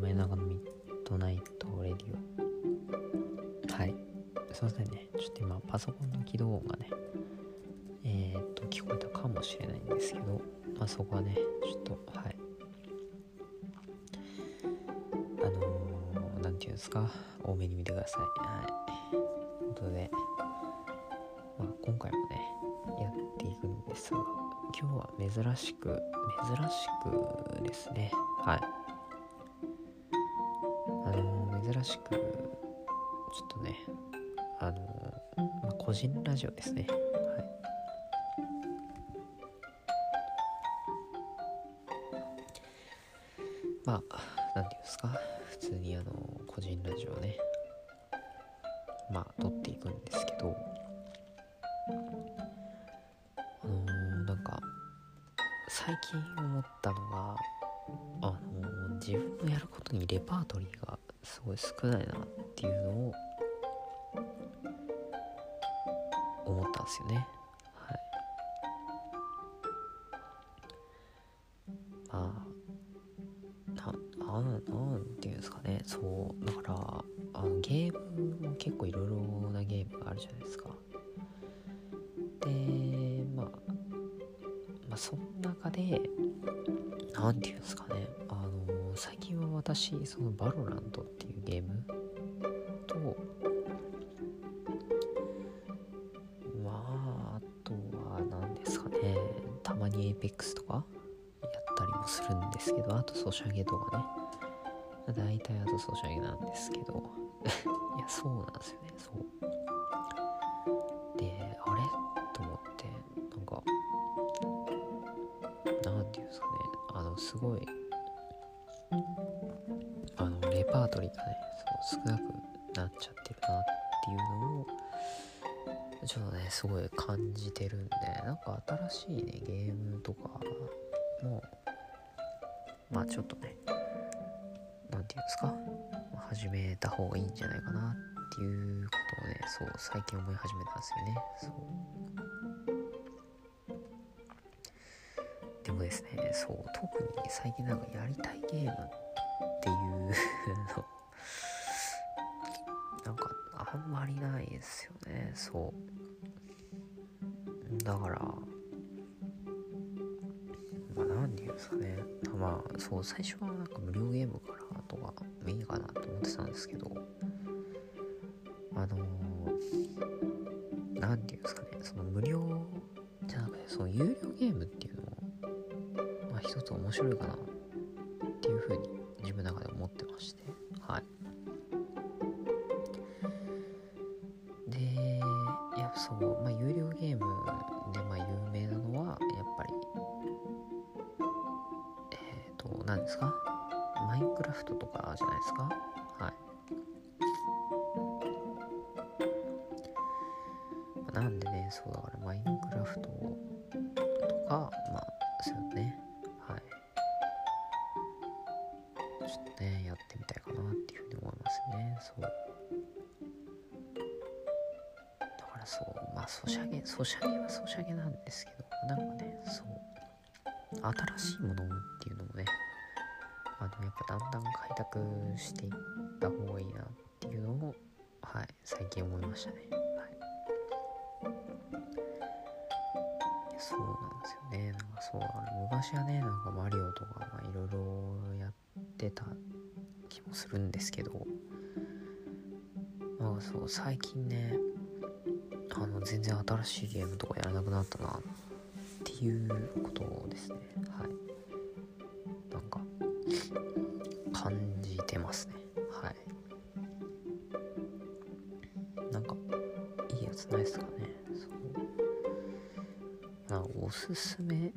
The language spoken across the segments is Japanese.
前長の Midnight Radio はい。すいませんね。ちょっと今パソコンの起動音がねえー、っと聞こえたかもしれないんですけどまあそこはねちょっとはい。あのー、なんていうんですか？大目に見てください。はい。ということでまあ今回もねやっていくんですが今日は珍しく珍しくですね。はい。あの、珍しくちょっとねあの、まあ、個人ラジオですね。はい。まあ何て言うんですか？普通にあの個人ラジオねまあ撮っていくんですけど。あのー、なんか最近思ったのがあのー、自分のやることにレパートリーがすごい少ないなっていうのを思ったんですよね。はい、まあな,な,なんていうんですかね。そうだからあのゲームも結構いろいろなゲームがあるじゃないですか。でまあまあその中で何て言うんですかね。私その VALORANT っていうゲームとまああとは何ですかね。たまに Apex とかやったりもするんですけどあとソシャゲとかね。大体あとソシャゲなんですけど。いやそうなんですよね。そう。であれと思ってなんかなんていうんですかね。あのすごいパートリーがねそう少なくなっちゃってるなっていうのをちょっとねすごい感じてるんでなんか新しいねゲームとかもまあちょっとね何て言うんですか始めた方がいいんじゃないかなっていうことをねそう最近思い始めたんですよね。そう。でもですねそう特に最近なんかやりたいゲームっていうの。なんかあんまりないですよね。そう。だから。まあ何て言うんですかね。まあそう最初はなんか無料ゲームからとかいいかなと思ってたんですけど。あの何、て言うんですかね。その無料じゃなくてその有料ゲームっていうのもまあ一つ面白いかなっていうふうに自分の中で思ってまして。はい。でいやそうまあ有料ゲームでまあ有名なのはやっぱりえっ、ー、と何ですか？マインクラフトとかじゃないですか？はい。なんでね、そうだからマインクラフトとか、まあ、そうね、ちょっとね、やってみたいかなっていうふうに思いますね、そう。だからそう、まあ、ソシャゲ、ソシャゲはソシャゲなんですけど、なんかね、そう、新しいものっていうのもね、あのやっぱだんだん開拓していった方がいいなっていうのをはい最近思いましたね。はい。そうなんですよね。なんかそう昔はねなんかマリオとかいろいろやってた気もするんですけど。まあそう最近ねあの全然新しいゲームとかやらなくなったなっていうことですね。はい。なんか感じてますね。はい。なんかいいやつないですかね。そう。なおすすめ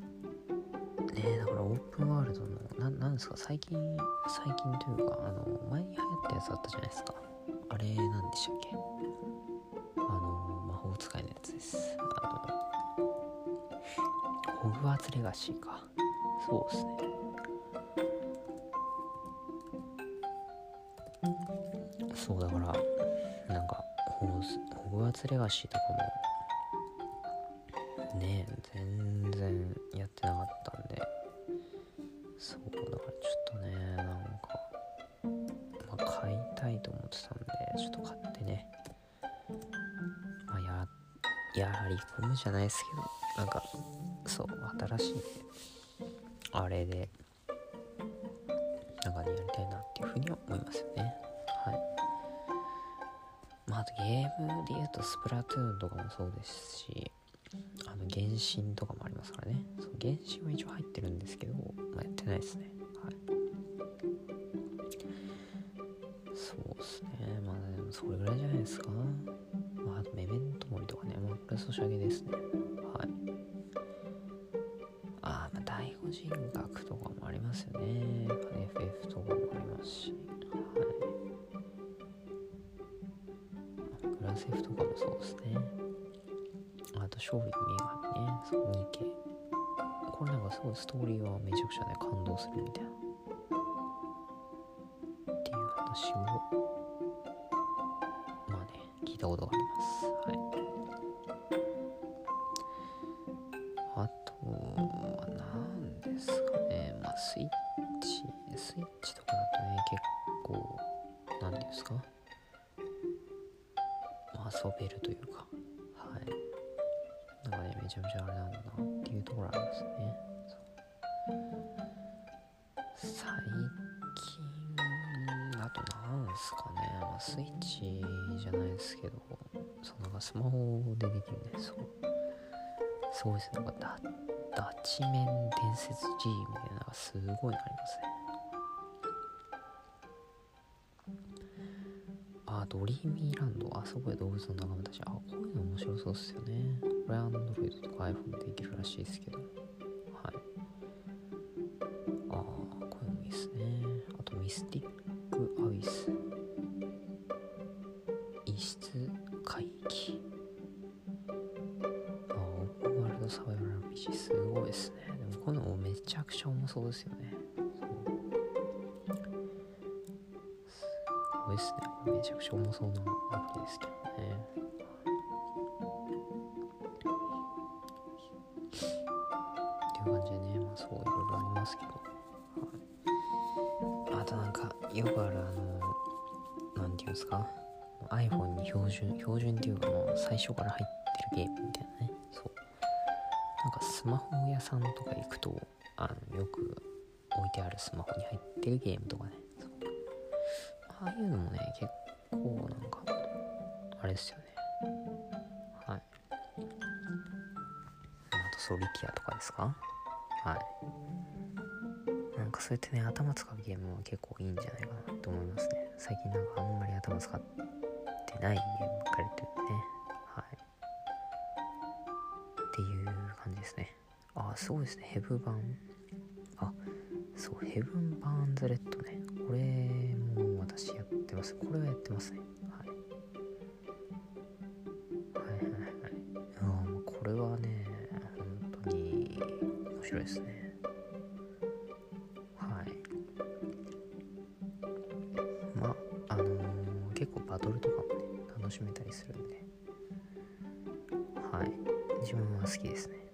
ねだからオープンワールドのななんですか？最近最近というかあの前に流行ったやつあったじゃないですか。あれなんでしたっけ？あの魔法使いのやつです。あのホグワーツレガシーか。そうですね。そうだからなんかホグワーツレガシーとかもね全然買いたいと思ってたんでちょっと買ってね。まあややり込むじゃないですけどなんかそう新しいあれでなんかねやりたいなっていうふうには思いますよね。はい。まああとゲームで言うとスプラトゥーンとかもそうですしあの原神とかもありますからね。その原神は一応入ってるんですけど、まあ、やってないですね。はい。それぐらいじゃないですか。まああとメメントモリとかね。まあこれソシャゲですね。はい。ああまあ第五人格とかもありますよね。FF とかもありますし。はい。グラセフとかもそうですね。あと勝利の女神ね。そう 2K これなんかすごいストーリーはめちゃくちゃね感動するみたいな。っていう話をたことがあります。はい。あとは何ですかねまあスイッチ。スイッチとかだとね結構何ですかまあ遊べるというかはいなんかねめちゃめちゃあれなんだな。っていうところありますね。最近だとなんですかね、スイッチじゃないですけどそうなんかスマホでできるね。そう。すごいですね。なんかダダチメン伝説 G みたいなのがすごいありますね。あドリーミーランド。あそこで動物の仲間たち。あこういうの面白そうっすよね。これ Android とか iPhone でできるらしいですけど。はい。ああこういうのもいいっすね。あとミスティッオープンワールドサバイバル RPG すごいっすね。でもこういうのもめちゃくちゃ重そうですよね。そう。すごいっすね。これめちゃくちゃ重そうなアプリですけどね。っていう感じでねまあそういろいろありますけど、あとなんかよくあるあのなんていうんですか？iPhone に標準標準っていうかもう最初から入ってるゲームみたいな。なんかスマホ屋さんとか行くとあのよく置いてあるスマホに入ってるゲームとかね。ああいうのもね結構なんかあれですよね。はい。あとソリティアとかですか？はい。なんかそうやってね頭使うゲームは結構いいんじゃないかなと思いますね。最近なんかあんまり頭使ってないゲームあすごいですね。ヘブ版あそうヘブン・バーンズ・レッドね。これも私やってます。これはやってますね。はい。はいはいはい。あもうこれはね本当に面白いですね。はい。まああの結構バトルとかもね楽しめたりするんで。はい。自分は好きですね。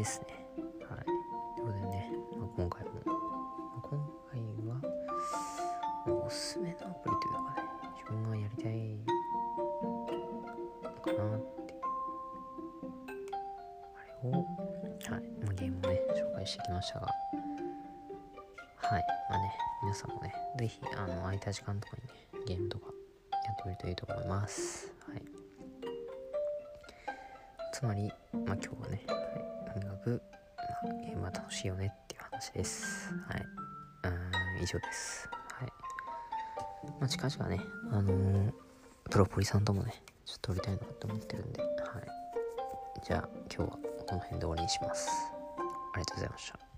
ですね。はい。ということでね、まあ、今回も、まあ、今回は、まあおすすめのアプリというかね自分がやりたいのかなっていう。あれを、はい。まあ、ゲームをね紹介してきましたが。はい。まあね皆さんもね是非あの空いた時間とかにねゲームとかやってみるといいと思います。はい。つまりまあ今日はね、はい、とにかく、まあ、ゲームは楽しいよねっていう話です。はい。うん以上です。はい。まあ近々ねあのープロポリさんともねちょっと撮りたいなと思ってるんで。はい。じゃあ今日はこの辺で終わりにします。ありがとうございました。